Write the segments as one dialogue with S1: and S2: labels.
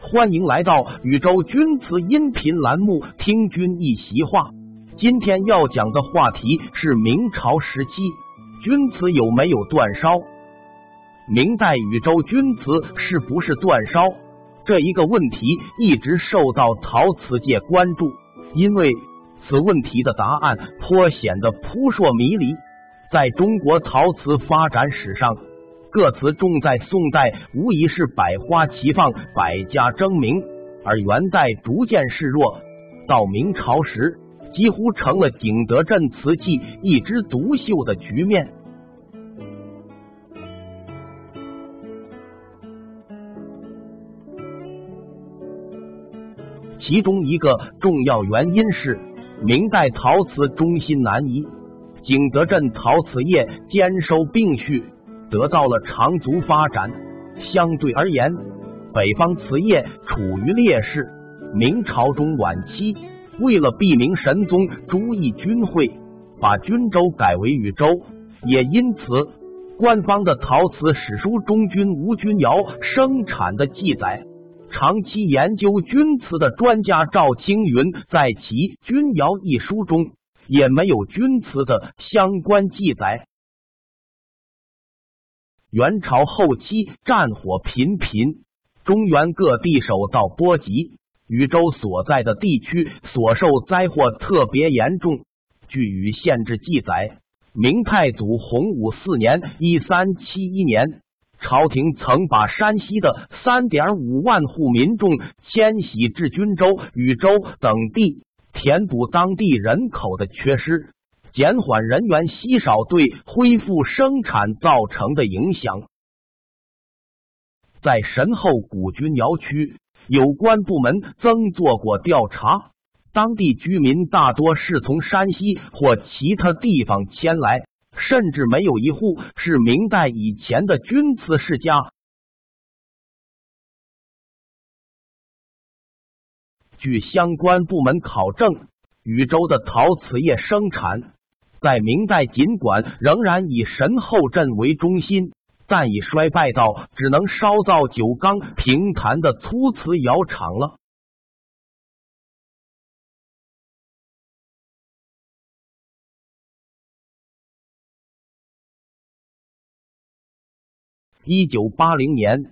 S1: 欢迎来到宇宙钧瓷音频栏目《听君一席话》。今天要讲的话题是明朝时期钧瓷有没有断烧？明代禹州钧瓷是不是断烧？这一个问题一直受到陶瓷界关注，因为此问题的答案颇显得扑朔迷离。在中国陶瓷发展史上，各瓷重在宋代无疑是百花齐放、百家争鸣，而元代逐渐示弱，到明朝时几乎成了景德镇瓷器一枝独秀的局面。其中一个重要原因是明代陶瓷中心南移，景德镇陶瓷业兼收并蓄。得到了长足发展。相对而言，北方瓷业处于劣势。明朝中晚期，为了避明神宗朱翊钧会把钧州改为禹州，也因此，官方的陶瓷史书中钧吴钧窑生产的记载。长期研究钧瓷的专家赵青云在其《钧窑》一书中也没有钧瓷的相关记载。元朝后期战火频频，中原各地受到波及，禹州所在的地区所受灾祸特别严重。据禹县志记载，明太祖洪武四年（一三七一年），朝廷曾把山西的三点五万户民众迁徙至均州、禹州等地，填补当地人口的缺失。减缓人员稀少对恢复生产造成的影响。在神后古军窑区，有关部门曾做过调查，当地居民大多是从山西或其他地方迁来，甚至没有一户是明代以前的钧瓷世家。据相关部门考证，禹州的陶瓷业生产。在明代，尽管仍然以神后镇为中心，但已衰败到只能烧造酒缸平坛的粗瓷窑厂了。一九八零年，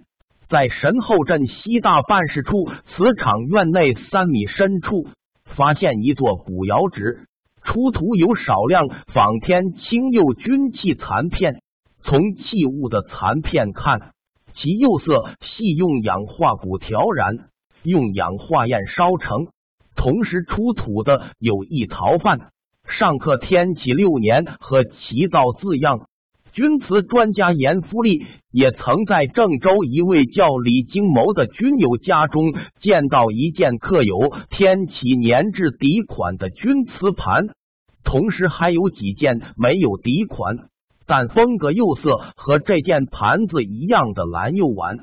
S1: 在神后镇西大办事处瓷厂院内三米深处，发现一座古窑址。出土有少量仿天青釉钧器残片，从器物的残片看，其釉色系用氧化钴调染，用氧化焰烧成。同时出土的有一陶范，上刻“天启六年”和“其造”字样。钧瓷专家严复利也曾在郑州一位叫李经谋的钧友家中见到一件刻有“天启年”制底款的钧瓷盘。同时还有几件没有底款，但风格釉色和这件盘子一样的蓝釉碗。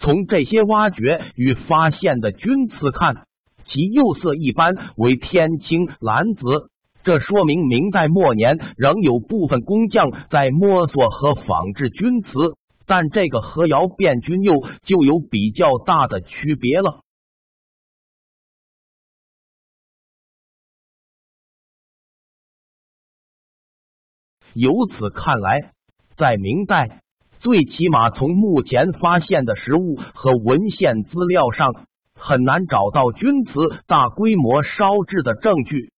S1: 从这些挖掘与发现的钧瓷看，其釉色一般为天青蓝紫，这说明明代末年仍有部分工匠在摸索和仿制钧瓷，但这个和窑变钧釉就有比较大的区别了。由此看来，在明代，最起码从目前发现的实物和文献资料上，很难找到钧瓷大规模烧制的证据。